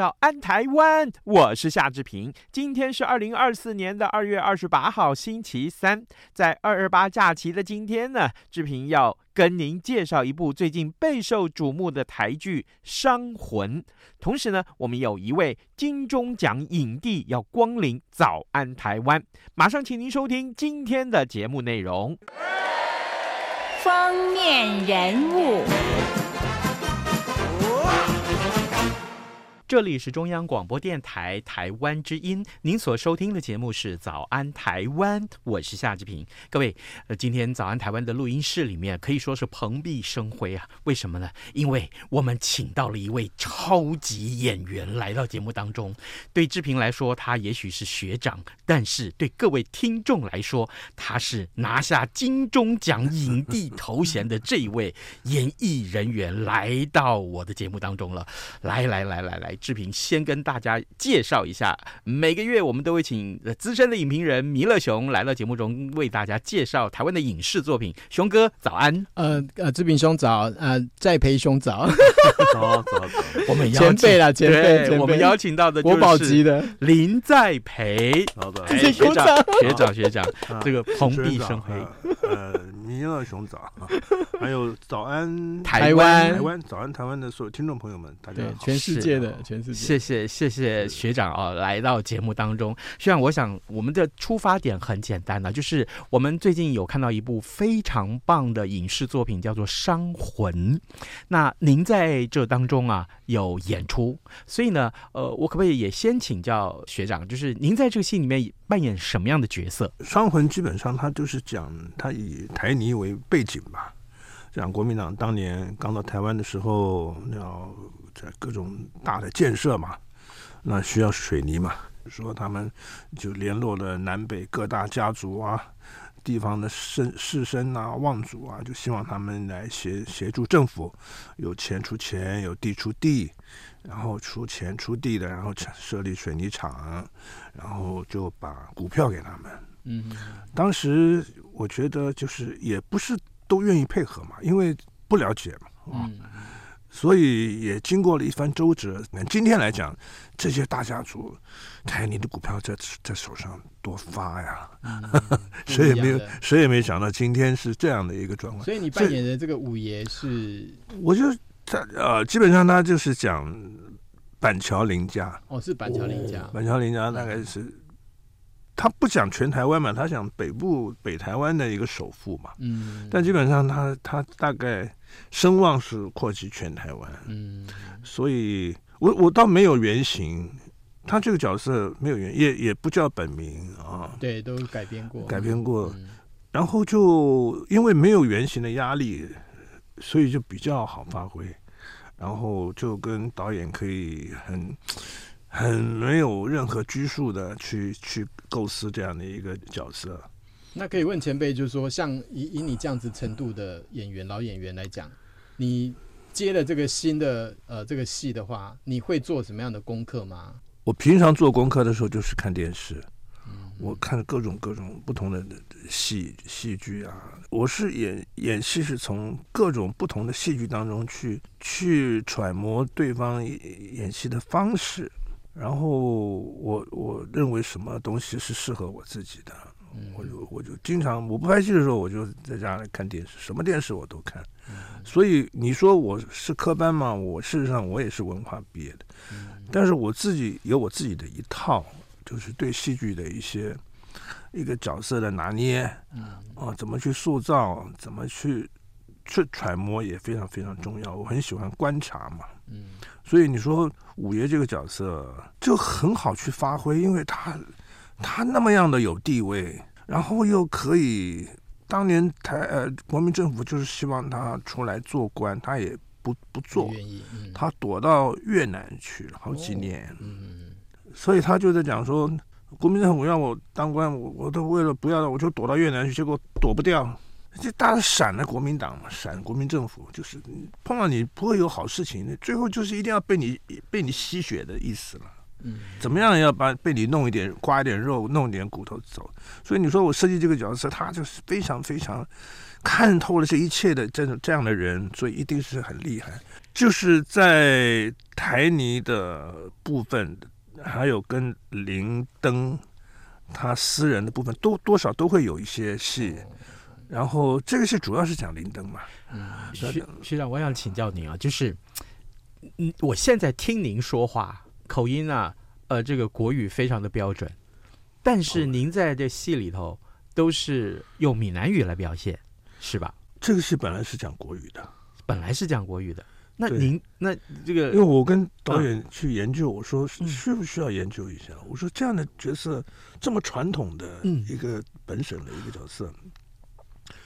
早安，台湾！我是夏志平。今天是二零二四年的二月二十八号，星期三。在二二八假期的今天呢，志平要跟您介绍一部最近备受瞩目的台剧《伤魂》。同时呢，我们有一位金钟奖影帝要光临早安台湾。马上，请您收听今天的节目内容。封面人物。这里是中央广播电台台湾之音，您所收听的节目是《早安台湾》，我是夏志平。各位，呃，今天《早安台湾》的录音室里面可以说是蓬荜生辉啊！为什么呢？因为我们请到了一位超级演员来到节目当中。对志平来说，他也许是学长，但是对各位听众来说，他是拿下金钟奖影帝头衔的这一位演艺人员来到我的节目当中了。来来来来来。志平先跟大家介绍一下，每个月我们都会请资深的影评人弥勒熊来到节目中为大家介绍台湾的影视作品。熊哥早安，呃呃，志平兄早，呃，在培兄早，早早早，我们前辈啦，前辈，我们邀请到的国宝级的。林在培，好的，学长学长学长，这个蓬荜生辉，呃，弥勒熊早，还有早安台湾，台湾早安台湾的所有听众朋友们，大家好，全世界的。全世界谢谢谢谢学长啊，来到节目当中。学长，我想我们的出发点很简单呢，就是我们最近有看到一部非常棒的影视作品，叫做《伤魂》。那您在这当中啊有演出，所以呢，呃，我可不可以也先请教学长，就是您在这个戏里面扮演什么样的角色？《伤魂》基本上它就是讲它以台泥为背景吧，讲国民党当年刚到台湾的时候要。在各种大的建设嘛，那需要水泥嘛，说他们就联络了南北各大家族啊，地方的绅士绅啊、望族啊，就希望他们来协协助政府，有钱出钱，有地出地，然后出钱出地的，然后设立水泥厂，然后就把股票给他们。嗯，当时我觉得就是也不是都愿意配合嘛，因为不了解嘛。嗯。所以也经过了一番周折，那今天来讲，这些大家族，台泥的股票在在手上多发呀，嗯、谁也没有谁也没想到今天是这样的一个状况。所以你扮演的这个五爷是，我就在呃，基本上他就是讲板桥林家。哦，是板桥林家。板桥林家大概是，嗯、他不讲全台湾嘛，他讲北部北台湾的一个首富嘛。嗯。但基本上他他大概。声望是扩及全台湾，嗯，所以我我倒没有原型，他这个角色没有原，也也不叫本名啊，对，都改编过，改编过，嗯、然后就因为没有原型的压力，所以就比较好发挥，然后就跟导演可以很很没有任何拘束的去去构思这样的一个角色。那可以问前辈，就是说，像以以你这样子程度的演员，老演员来讲，你接了这个新的呃这个戏的话，你会做什么样的功课吗？我平常做功课的时候就是看电视，嗯，我看各种各种不同的戏戏剧啊。我是演演戏是从各种不同的戏剧当中去去揣摩对方演戏的方式，然后我我认为什么东西是适合我自己的。我就我就经常我不拍戏的时候，我就在家里看电视，什么电视我都看。所以你说我是科班嘛？我事实上我也是文化毕业的，但是我自己有我自己的一套，就是对戏剧的一些一个角色的拿捏，啊，怎么去塑造，怎么去去揣摩也非常非常重要。我很喜欢观察嘛，所以你说五爷这个角色就很好去发挥，因为他。他那么样的有地位，然后又可以当年台呃国民政府就是希望他出来做官，他也不不做，他躲到越南去了好几年，哦嗯，所以他就在讲说，国民政府让我当官，我我都为了不要，我就躲到越南去，结果躲不掉，这大的闪了国民党嘛，闪国民政府，就是碰到你不会有好事情，最后就是一定要被你被你吸血的意思了。嗯，怎么样要把被你弄一点刮一点肉，弄一点骨头走？所以你说我设计这个角色，他就是非常非常看透了这一切的这种这样的人，所以一定是很厉害。就是在台泥的部分，还有跟林登他私人的部分，都多少都会有一些戏。然后这个是主要是讲林登嘛。嗯，学学长，我想请教您啊，就是嗯，我现在听您说话。口音啊，呃，这个国语非常的标准，但是您在这戏里头都是用闽南语来表现，是吧？这个戏本来是讲国语的，本来是讲国语的。那您那这个，因为我跟导演去研究，我说需不需要研究一下？我说这样的角色这么传统的一个本省的一个角色，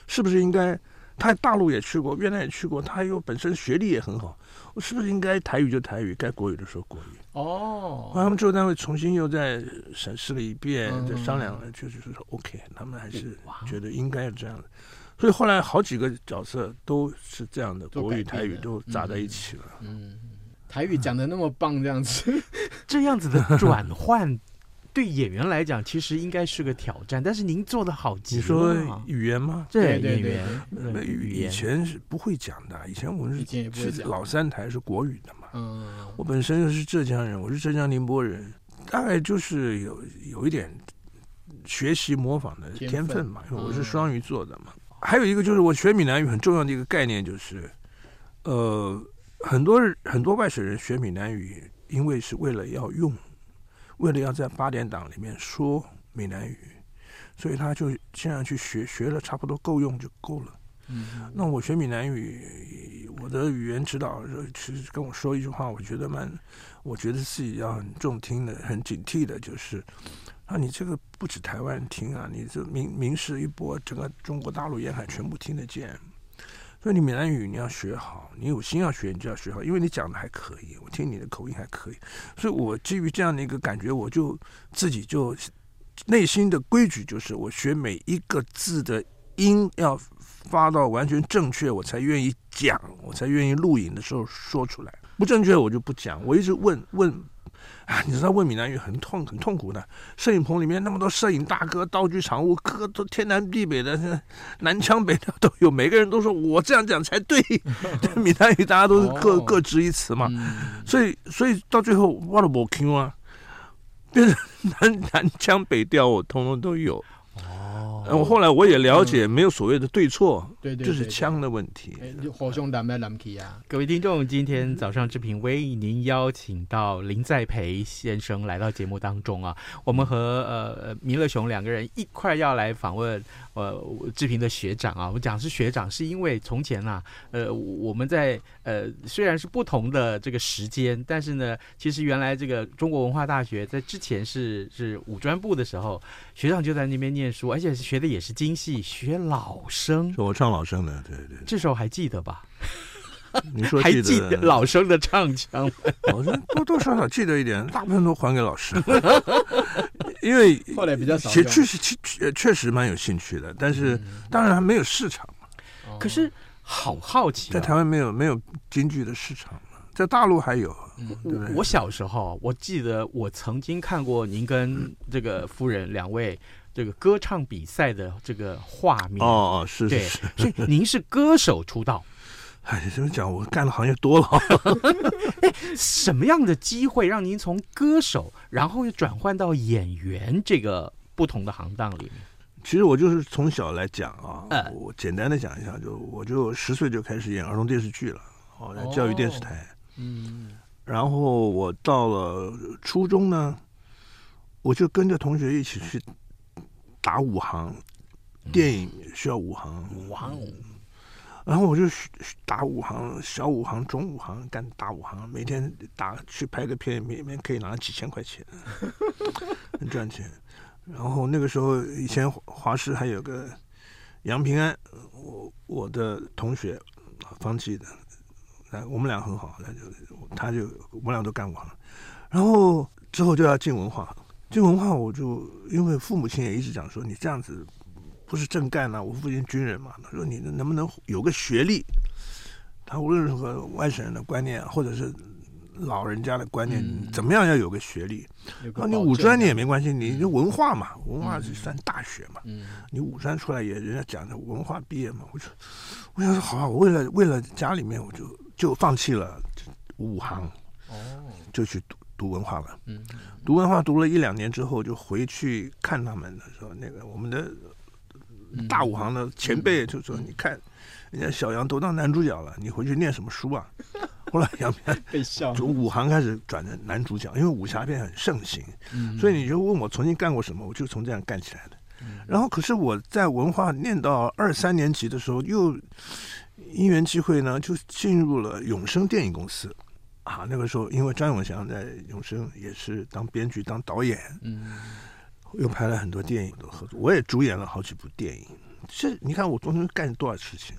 是不是应该？他大陆也去过，越南也去过，他又本身学历也很好，我是不是应该台语就台语，该国语的时候国语？哦，后来他们制作单位重新又再审视了一遍，再商量了，就是说 OK，他们还是觉得应该是这样的，所以后来好几个角色都是这样的，国语台语都杂在一起了。嗯，台语讲的那么棒，这样子，这样子的转换。对演员来讲，其实应该是个挑战，但是您做的好极了。你说语言吗？对，对演员。语以前是不会讲的，以前我们是是老三台是国语的嘛。嗯。我本身又是浙江人，我是浙江宁波人，大概就是有有一点学习模仿的天分嘛，因为我是双鱼座的嘛。还有一个就是我学闽南语很重要的一个概念就是，呃，很多很多外省人学闽南语，因为是为了要用。为了要在八点档里面说闽南语，所以他就这样去学，学了差不多够用就够了。嗯，那我学闽南语，我的语言指导其实跟我说一句话，我觉得蛮，我觉得自己要很重听的，很警惕的，就是啊，你这个不止台湾听啊，你这名名示一波，整个中国大陆沿海全部听得见。所以你闽南语你要学好，你有心要学，你就要学好，因为你讲的还可以，我听你的口音还可以，所以我基于这样的一个感觉，我就自己就内心的规矩就是，我学每一个字的音要发到完全正确，我才愿意讲，我才愿意录影的时候说出来，不正确我就不讲，我一直问问。啊，你知道问闽南语很痛很痛苦的，摄影棚里面那么多摄影大哥，道具厂务，各个都天南地北的，南腔北调都有，每个人都说我这样讲才对。闽南语大家都是各、哦、各执一词嘛，嗯、所以所以到最后我都不听啊，变成南南腔北调，我通通都有。我后来我也了解，没有所谓的对错，对对，就是枪的问题。各位听众，今天早上志平为您邀请到林在培先生来到节目当中啊，我们和呃弥勒熊两个人一块要来访问呃志平的学长啊。我讲是学长，是因为从前呐、啊，呃我们在呃虽然是不同的这个时间，但是呢，其实原来这个中国文化大学在之前是是武专部的时候，学长就在那边念书，而且是学。学的也是京戏，学老生，我唱老生的，对对。这时候还记得吧？你说还记得老生的唱腔？老生多多少少记得一点，大部分都还给老师。因为后来比较少，其实确实确确实蛮有兴趣的，但是当然还没有市场嘛。可是好好奇，在台湾没有没有京剧的市场嘛，在大陆还有，对对？我小时候我记得我曾经看过您跟这个夫人两位。这个歌唱比赛的这个画面哦哦是是是，所以您是歌手出道。哎，怎么讲？我干的行业多了。什么样的机会让您从歌手，然后又转换到演员这个不同的行当里面？其实我就是从小来讲啊，呃、我简单的讲一下，就我就十岁就开始演儿童电视剧了，哦，在教育电视台。嗯，然后我到了初中呢，我就跟着同学一起去。打五行，电影需要五行，哇哦！然后我就打五行，小五行、中五行，干大五行，每天打去拍个片，每天可以拿几千块钱，很赚钱。然后那个时候，以前华师还有个杨平安，我我的同学，方记的，我们俩很好，他就他就我们俩都干过，然后之后就要进文化，进文化我就因为父母亲也一直讲说，你这样子不是正干呐、啊，我父亲军人嘛，他说你能不能有个学历？他无论如何外省人的观念，或者是老人家的观念，嗯、怎么样要有个学历？啊，你五专你也没关系，你就文化嘛，文化是算大学嘛。嗯，你五专出来也人家讲的文化毕业嘛。我就我想说，好啊，我为了为了家里面，我就就放弃了武行，哦，就去读读文化了。嗯，读文化读了一两年之后，就回去看他们的时候，那个我们的大武行的前辈就说：“你看。”人家小杨都当男主角了，你回去念什么书啊？后来杨平从武行开始转成男主角，因为武侠片很盛行，嗯、所以你就问我曾经干过什么，我就从这样干起来的。嗯、然后，可是我在文化念到二三年级的时候，又因缘机会呢，就进入了永生电影公司啊。那个时候，因为张永祥在永生也是当编剧、当导演，嗯，又拍了很多电影的合作，我也主演了好几部电影。这你看我中间干了多少事情。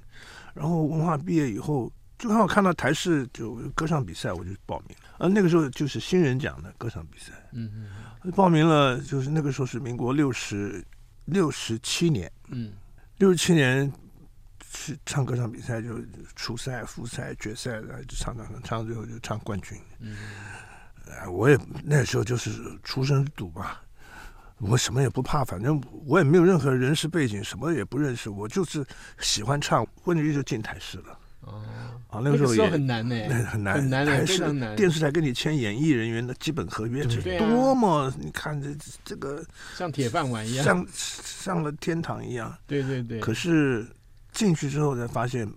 然后文化毕业以后，就刚好看到台视就歌唱比赛，我就报名。啊，那个时候就是新人奖的歌唱比赛，嗯嗯，报名了，就是那个时候是民国六十六十七年，嗯，六十七年去唱歌唱比赛，就初赛、复赛、决赛，就唱唱唱，唱最后就唱冠军。嗯，呃，我也那时候就是出生赌吧。我什么也不怕，反正我也没有任何人事背景，什么也不认识，我就是喜欢唱，混进去就进台式了。哦，啊，那个时候也很难呢，很难，很难，台视非常难。电视台跟你签演艺人员的基本合约，这多么你看这这个像铁饭碗一样，像上了天堂一样。对对对。可是进去之后才发现。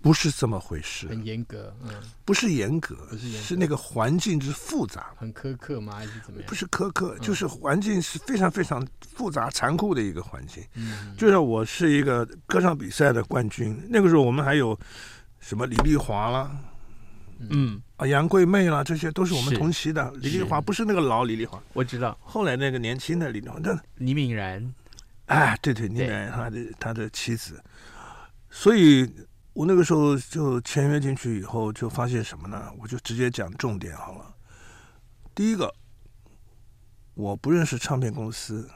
不是这么回事，很严格，嗯，不是严格，不是严格，是那个环境之复杂，很苛刻吗？还是怎么样？不是苛刻，就是环境是非常非常复杂、残酷的一个环境。嗯，就像我是一个歌唱比赛的冠军，那个时候我们还有什么李丽华啦，嗯啊杨贵妹啦，这些都是我们同期的。李丽华不是那个老李丽华，我知道。后来那个年轻的李丽华，那倪敏然，哎，对对，倪敏然他的他的妻子，所以。我那个时候就签约进去以后，就发现什么呢？我就直接讲重点好了。第一个，我不认识唱片公司，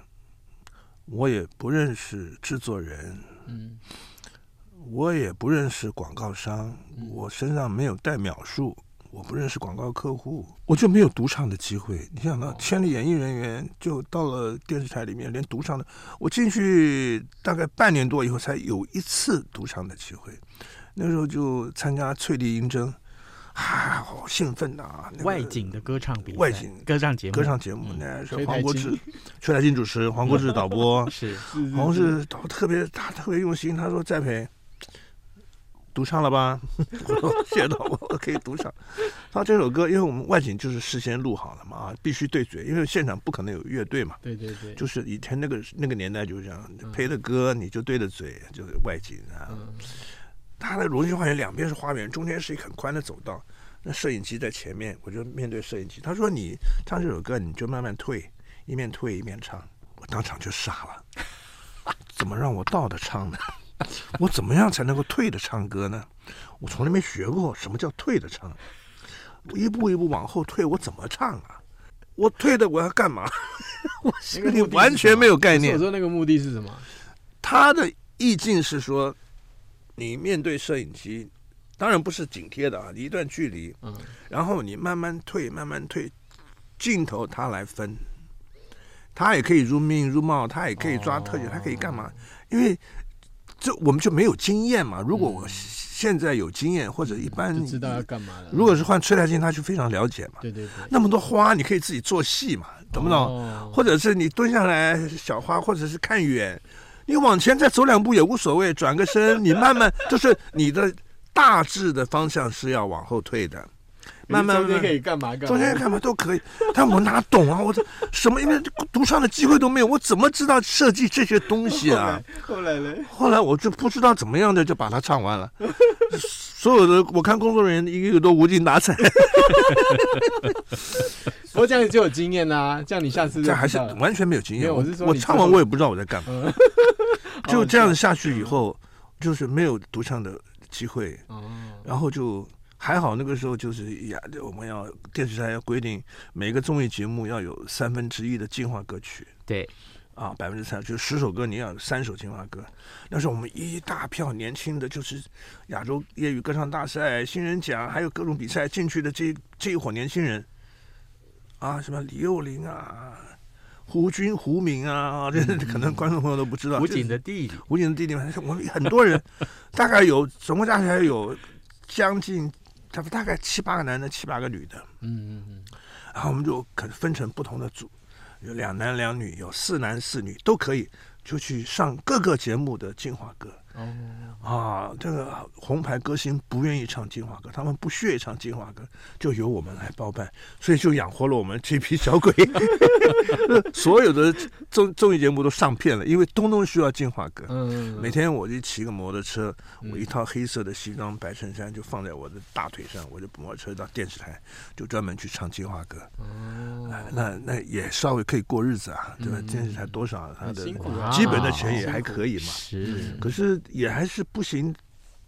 我也不认识制作人，嗯，我也不认识广告商，我身上没有带秒数。我不认识广告客户，我就没有独唱的机会。你想到千里演艺人员，就到了电视台里面，连独唱的，我进去大概半年多以后，才有一次独唱的机会。那时候就参加翠丽英争，啊，好兴奋呐、啊！那个、外景的歌唱比赛，外景歌唱节目，歌唱节目，那是黄国志、崔台金主持，黄国志导播，是黄国志导特别，他特别用心，他说栽培。独唱了吧？谢导，我可以独唱。他这首歌，因为我们外景就是事先录好了嘛，啊，必须对嘴，因为现场不可能有乐队嘛。对对对。就是以前那个那个年代就是这样，配的歌你就对着嘴，就是外景啊。嗯。他的龙兴花园两边是花园，中间是一很宽的走道，那摄影机在前面，我就面对摄影机。他说：“你唱这首歌，你就慢慢退，一面退一面唱。”我当场就傻了，怎么让我倒着唱呢？我怎么样才能够退的唱歌呢？我从来没学过什么叫退的唱，我一步一步往后退，我怎么唱啊？我退的我要干嘛？我心里完全没有概念。我说那个目的是什么？他的意境是说，你面对摄影机，当然不是紧贴的啊，一段距离，嗯，然后你慢慢退，慢慢退，镜头他来分，他也可以入命入貌，他也可以抓特写，他可以干嘛？因为。这我们就没有经验嘛。如果我现在有经验，或者一般知道要干嘛了。如果是换崔台金，他就非常了解嘛。对对对。那么多花，你可以自己做戏嘛，懂不懂？或者是你蹲下来小花，或者是看远，你往前再走两步也无所谓，转个身，你慢慢就是你的大致的方向是要往后退的。慢慢，中间可以干嘛干嘛？中间干嘛都可以，但我哪懂啊？我这 什么？因为独唱的机会都没有，我怎么知道设计这些东西啊？后来呢？后来我就不知道怎么样的就把它唱完了。所有的我看工作人员一个个都无精打采。佛这样就有经验啦，这样你下次就这还是完全没有经验。我唱完我也不知道我在干嘛，嗯就这样子下去以后，就是没有独唱的机会，哦，然后就还好那个时候就是呀，我们要电视台要规定每个综艺节目要有三分之一的进化歌曲。对，啊，百分之三，就十首歌你要有三首进化歌。那时候我们一大票年轻的，就是亚洲业余歌唱大赛、新人奖，还有各种比赛进去的这这一伙年轻人，啊，什么李幼玲啊、胡军、胡明啊，这 可能观众朋友都不知道。胡锦的弟弟，胡锦的弟弟们，我们很多人，大概有总共加起来有将近，他们大概七八个男的，七八个女的。嗯嗯嗯，然后我们就可分成不同的组。有两男两女，有四男四女都可以，就去上各个节目的进化歌。哦，啊，这个红牌歌星不愿意唱进化歌，他们不屑唱进化歌，就由我们来包办，所以就养活了我们这批小鬼。所有的综综艺节目都上片了，因为东东需要进化歌。嗯，每天我就骑个摩托车，我一套黑色的西装白衬衫就放在我的大腿上，我就摩托车到电视台，就专门去唱进化歌。哦，那那也稍微可以过日子啊，对吧？电视台多少他的基本的钱也还可以嘛。是，可是也还是不行，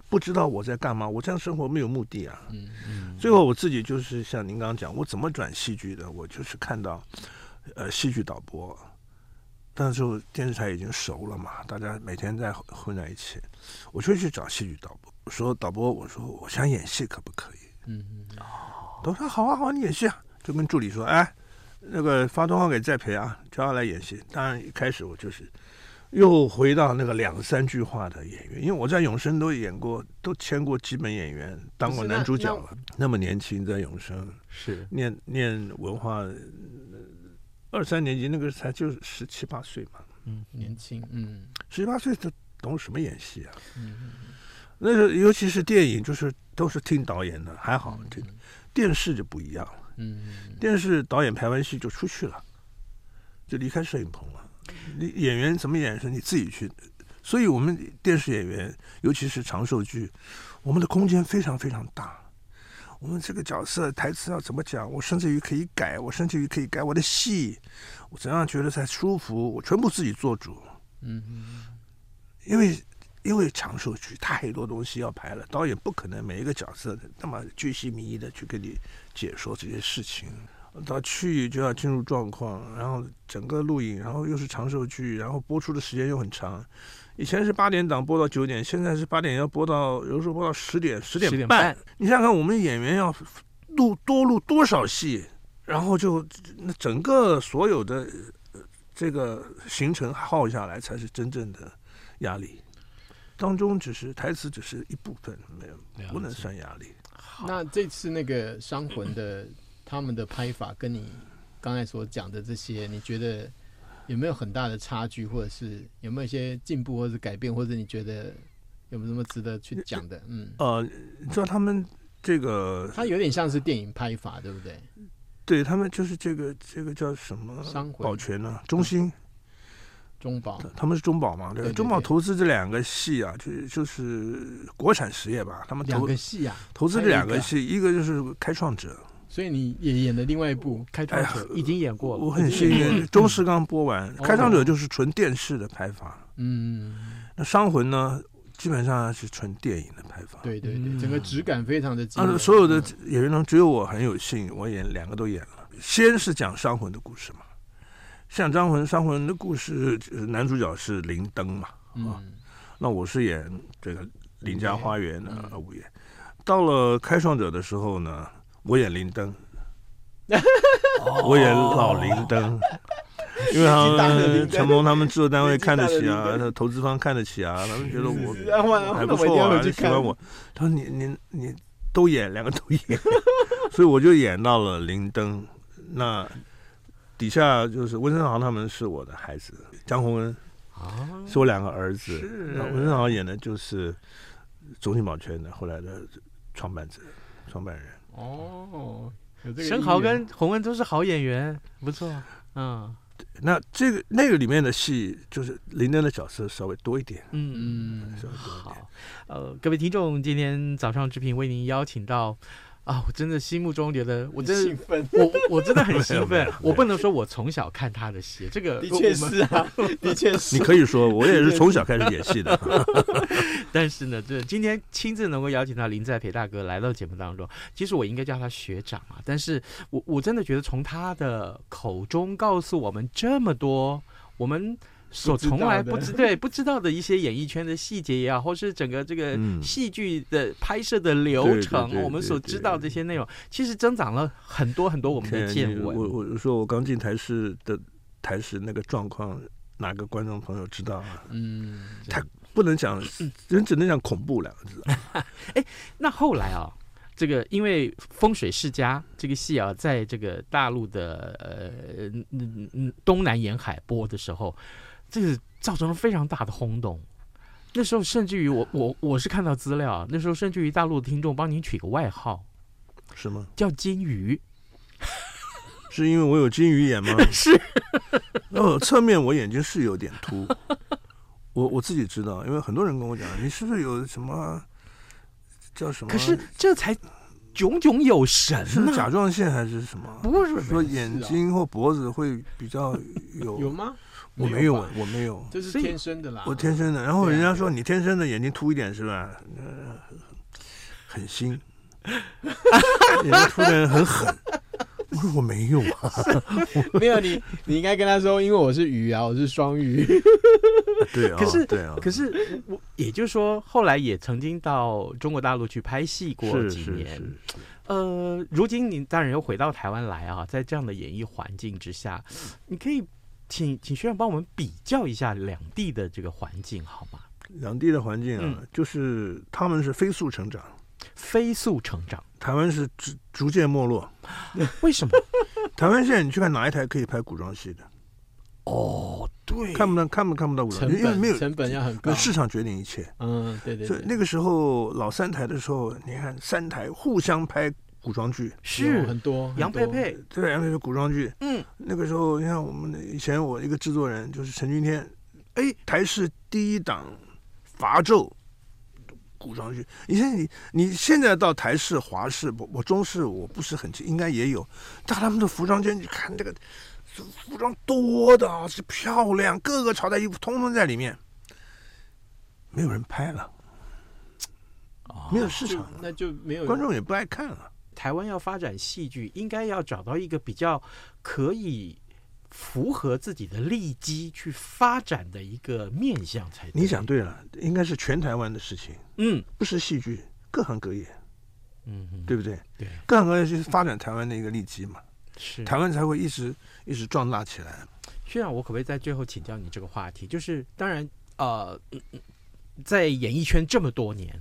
不知道我在干嘛。我这样生活没有目的啊。嗯嗯，最后我自己就是像您刚刚讲，我怎么转戏剧的？我就是看到，呃，戏剧导播，那时候电视台已经熟了嘛，大家每天在混在一起，我就去找戏剧导播，我说导播，我说我想演戏，可不可以？嗯嗯，都说好啊好啊，你演戏啊，就跟助理说，哎，那个发通告给再培啊，叫他来演戏。当然一开始我就是。又回到那个两三句话的演员，因为我在永生都演过，都签过基本演员，当过男主角了。那，那么年轻在永生是念念文化二三年级，那个才就十七八岁嘛，嗯，年轻，嗯，十七八岁他懂什么演戏啊？嗯，那个尤其是电影，就是都是听导演的，还好。这个电视就不一样了，嗯，电视导演拍完戏就出去了，就离开摄影棚了。你演员怎么演是你自己去，所以我们电视演员，尤其是长寿剧，我们的空间非常非常大。我们这个角色台词要怎么讲，我甚至于可以改，我甚至于可以改我的戏，我怎样觉得才舒服，我全部自己做主。嗯嗯，因为因为长寿剧太多东西要排了，导演不可能每一个角色那么巨细靡遗的去给你解说这些事情。到去就要进入状况，然后整个录影，然后又是长寿剧，然后播出的时间又很长。以前是八点档播到九点，现在是八点要播到，有时候播到十点、十点半。点半你想想看，我们演员要录多录多少戏，然后就那整个所有的这个行程耗下来，才是真正的压力。当中只是台词，只是一部分，没有不能算压力。那这次那个伤魂的。他们的拍法跟你刚才所讲的这些，你觉得有没有很大的差距，或者是有没有一些进步，或者是改变，或者你觉得有没有什么值得去讲的？嗯，呃，你知道他们这个，他有点像是电影拍法，对不对？对他们就是这个这个叫什么？保全呢、啊？中兴、中保，他们是中保嘛？对，中保投资这两个系啊，就就是国产实业吧？他们投两个系啊，投资这两个系，一个就是开创者。所以你也演了另外一部《开创者》，已经演过了。我很幸运，中视刚播完，《开创者》就是纯电视的拍法。嗯，那《伤魂》呢，基本上是纯电影的拍法。对对对，整个质感非常的。啊，所有的演员中，只有我很有幸，我演两个都演了。先是讲《伤魂》的故事嘛，像《伤魂》《伤魂》的故事，男主角是林登嘛，啊，那我是演这个林家花园的五爷。到了《开创者》的时候呢。我演灵灯，我演老灵灯，因为他们成龙他们制作单位看得起啊，投资方看得起啊，他们觉得我还不错啊，就喜欢我。他说你你你都演，两个都演，所以我就演到了灵灯。那底下就是温升豪他们是我的孩子，江宏恩啊。是我两个儿子。温升豪演的就是中信保全的后来的创办者、创办人。哦，生豪跟洪恩都是好演员，不错。嗯，那这个那个里面的戏，就是林丹的角色稍微多一点。嗯嗯，稍微多一点。好，呃，各位听众，今天早上之平为您邀请到啊，我真的心目中觉得我真的兴奋，我我真的很兴奋。我不能说我从小看他的戏，这个的确是啊，的确是。你可以说，我也是从小开始演戏的。但是呢，这今天亲自能够邀请到林在培大哥来到节目当中，其实我应该叫他学长啊。但是我我真的觉得从他的口中告诉我们这么多，我们。所从来不知对不知道的一些演艺圈的细节也好，或是整个这个戏剧的拍摄的流程，我们所知道这些内容，其实增长了很多很多我们的见闻。我我说我刚进台视的台视那个状况，哪个观众朋友知道啊？嗯，他不能讲，人只能讲恐怖两个字。哎，那后来啊，这个因为《风水世家》这个戏啊，在这个大陆的呃嗯嗯东南沿海播的时候。这个造成了非常大的轰动，那时候甚至于我我我是看到资料，那时候甚至于大陆的听众帮您取个外号，是吗？叫金鱼，是因为我有金鱼眼吗？是，哦，侧面我眼睛是有点凸，我我自己知道，因为很多人跟我讲，你是不是有什么叫什么？可是这才。炯炯有神，是甲状腺还是什么？不是说眼睛或脖子会比较 有有吗？我没有，我没有，这是天生的啦。我天生的，然后人家说你天生的眼睛凸一点是吧？呃，很新，眼睛凸的人很狠。我说我没有啊，没有你，你应该跟他说，因为我是鱼啊，我是双鱼。对啊，可是对啊，可是我也就是说，后来也曾经到中国大陆去拍戏过几年。呃，如今你当然又回到台湾来啊，在这样的演艺环境之下，你可以请请学长帮我们比较一下两地的这个环境好吗？两地的环境啊，嗯、就是他们是飞速成长，飞速成长。台湾是逐逐渐没落，为什么？台湾现在你去看哪一台可以拍古装戏的？哦，对，看不到，看不看不到古装戏，因为没有成本要很高，市场决定一切。嗯，对对，对。所以那个时候老三台的时候，你看三台互相拍古装剧，是很多。杨佩佩，对，杨佩佩古装剧。嗯，那个时候你看我们以前我一个制作人就是陈君天，哎，台视第一档伐纣。古装剧，你现在你你现在到台视、华视，我我中视我不是很清，应该也有。但他们的服装间，你看这个服装多的是漂亮，各个朝代衣服通通在里面，没有人拍了，没有市场了，那就没有观众也不爱看了。台湾要发展戏剧，应该要找到一个比较可以。符合自己的利基去发展的一个面向才对。你讲对了，应该是全台湾的事情。嗯，不是戏剧，各行各业。嗯，对不对？对，各行各业就是发展台湾的一个利基嘛。是，台湾才会一直一直壮大起来。学长，我可不可以在最后请教你这个话题？就是当然，呃，在演艺圈这么多年，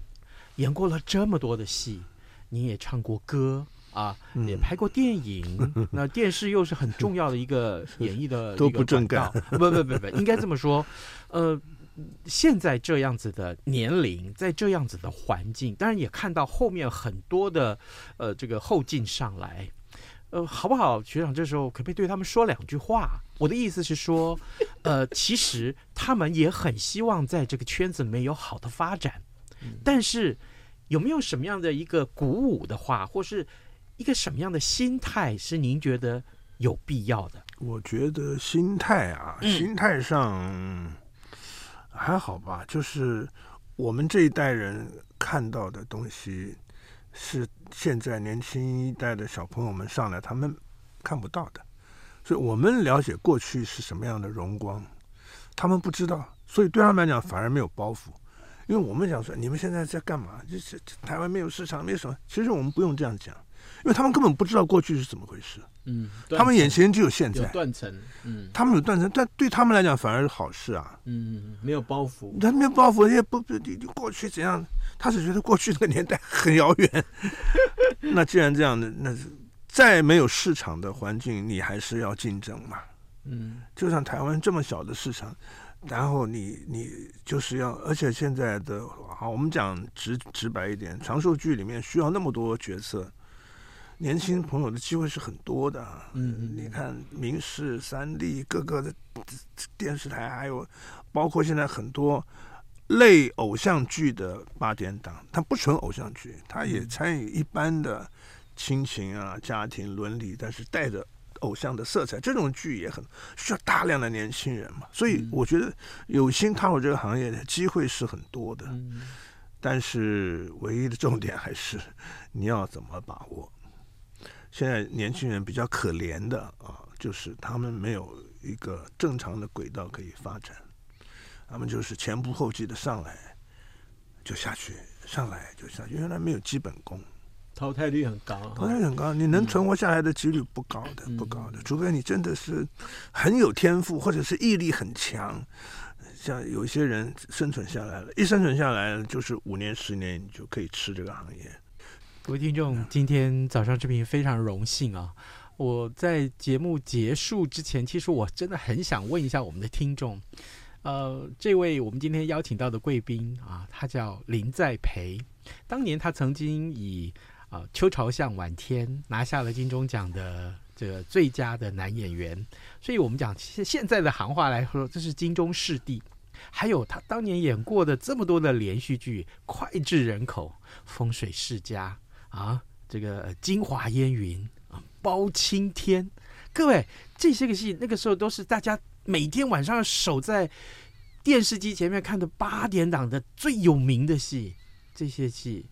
演过了这么多的戏，你也唱过歌。啊，也拍过电影，嗯、那电视又是很重要的一个演绎的 都不正干，不不不不，应该这么说，呃，现在这样子的年龄，在这样子的环境，当然也看到后面很多的呃这个后劲上来，呃，好不好？学长这时候可不可以对他们说两句话？我的意思是说，呃，其实他们也很希望在这个圈子里面有好的发展，但是有没有什么样的一个鼓舞的话，或是？一个什么样的心态是您觉得有必要的？我觉得心态啊，嗯、心态上还好吧。就是我们这一代人看到的东西，是现在年轻一代的小朋友们上来他们看不到的。所以我们了解过去是什么样的荣光，他们不知道。所以对他们来讲，反而没有包袱。因为我们讲说，你们现在在干嘛？就是台湾没有市场，没什么。其实我们不用这样讲。因为他们根本不知道过去是怎么回事，嗯，他们眼前只有现在，有断层，嗯，他们有断层，但对他们来讲反而是好事啊，嗯，没有包袱，他没有包袱，也不不，你你过去怎样，他只觉得过去这个年代很遥远。那既然这样的，那再没有市场的环境，你还是要竞争嘛，嗯，就像台湾这么小的市场，然后你你就是要，而且现在的好，我们讲直直白一点，长寿剧里面需要那么多角色。年轻朋友的机会是很多的，嗯，你看明视、三立各个的电视台，还有包括现在很多类偶像剧的八点档，它不纯偶像剧，它也参与一般的亲情啊、家庭伦理，但是带着偶像的色彩。这种剧也很需要大量的年轻人嘛，所以我觉得有心踏入这个行业的机会是很多的。但是唯一的重点还是你要怎么把握。现在年轻人比较可怜的啊，就是他们没有一个正常的轨道可以发展，他们就是前仆后继的上来就下去，上来就下去，原来没有基本功，淘汰率很高，淘汰率很高，你能存活下来的几率不高的，不高的，除非你真的是很有天赋，或者是毅力很强，像有些人生存下来了，一生存下来，就是五年十年，你就可以吃这个行业。各位听众，今天早上这边非常荣幸啊！我在节目结束之前，其实我真的很想问一下我们的听众，呃，这位我们今天邀请到的贵宾啊，他叫林在培，当年他曾经以啊《秋潮向晚天》拿下了金钟奖的这个最佳的男演员，所以我们讲现现在的行话来说，这是金钟视帝。还有他当年演过的这么多的连续剧，脍炙人口，《风水世家》。啊，这个京华烟云啊，包青天，各位这些个戏，那个时候都是大家每天晚上守在电视机前面看的八点档的最有名的戏，这些戏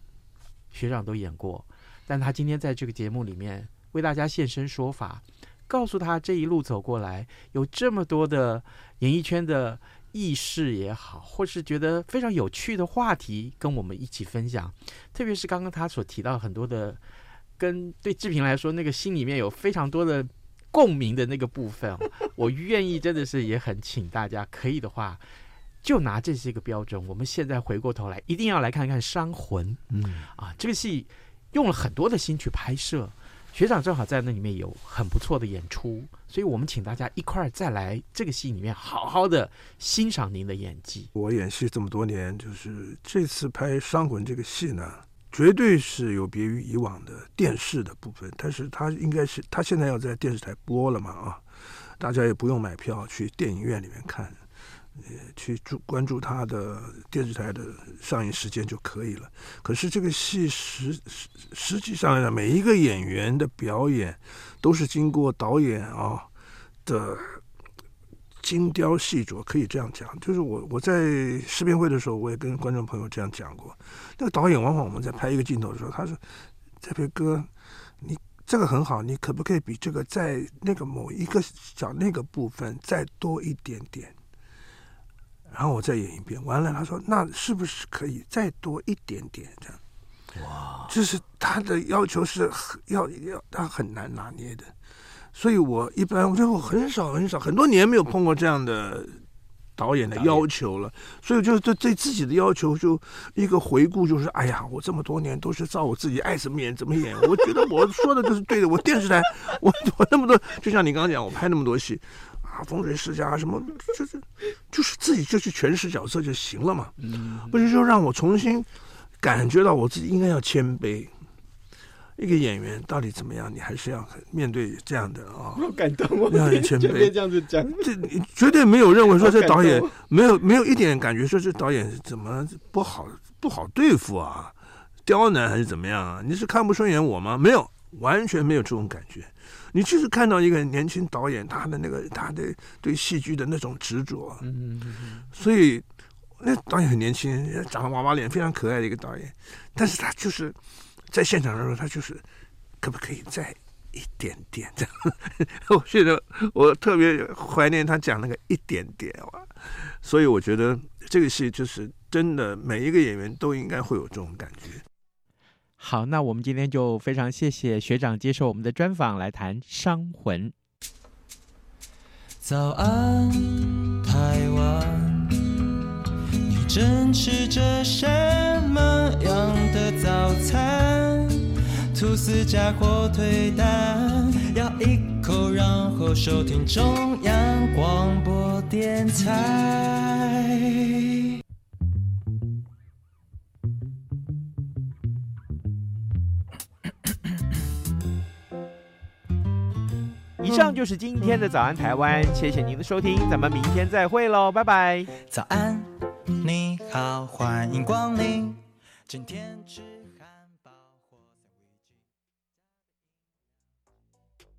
学长都演过，但他今天在这个节目里面为大家现身说法，告诉他这一路走过来，有这么多的演艺圈的。意识也好，或是觉得非常有趣的话题，跟我们一起分享。特别是刚刚他所提到很多的，跟对志平来说，那个心里面有非常多的共鸣的那个部分，我愿意真的是也很请大家，可以的话，就拿这些个标准。我们现在回过头来，一定要来看看《伤魂》。嗯，啊，这个戏用了很多的心去拍摄。学长正好在那里面有很不错的演出，所以我们请大家一块儿再来这个戏里面好好的欣赏您的演技。我演戏这么多年，就是这次拍《商魂》这个戏呢，绝对是有别于以往的电视的部分，但是它应该是它现在要在电视台播了嘛啊，大家也不用买票去电影院里面看。呃，去注关注他的电视台的上映时间就可以了。可是这个戏实实实际上来讲，每一个演员的表演都是经过导演啊的精雕细琢，可以这样讲。就是我我在试片会的时候，我也跟观众朋友这样讲过。那个导演往往我们在拍一个镜头的时候，他说：“在培哥，你这个很好，你可不可以比这个在那个某一个小那个部分再多一点点？”然后我再演一遍，完了他说：“那是不是可以再多一点点这样？”哇，就是他的要求是要要他很难拿捏的，所以我一般我觉得我很少很少很多年没有碰过这样的导演的要求了，所以就对对自己的要求就一个回顾，就是哎呀，我这么多年都是照我自己爱怎么演怎么演，我觉得我说的都是对的，我电视台我 我那么多，就像你刚刚讲，我拍那么多戏。啊，风水世家什么，就是就是自己就去诠释角色就行了嘛。嗯，不是说让我重新感觉到我自己应该要谦卑。一个演员到底怎么样，你还是要面对这样的啊。好感动，我要谦卑这样子讲，这你绝对没有认为说这导演没有没有一点感觉说这导演怎么不好不好对付啊，刁难还是怎么样啊？你是看不顺眼我吗？没有，完全没有这种感觉。你就是看到一个年轻导演，他的那个他的对戏剧的那种执着，嗯嗯嗯，所以那导演很年轻，长得娃娃脸，非常可爱的一个导演，但是他就是在现场的时候，他就是可不可以再一点点这样？我觉得我特别怀念他讲那个一点点，所以我觉得这个戏就是真的，每一个演员都应该会有这种感觉。好，那我们今天就非常谢谢学长接受我们的专访，来谈《商魂》。早安，台湾，你正吃着什么样的早餐？吐司加火腿蛋，咬一口，然后收听中央广播电台。以上就是今天的早安台湾，谢谢您的收听，咱们明天再会喽，拜拜。早安，你好，欢迎光临。今天吃。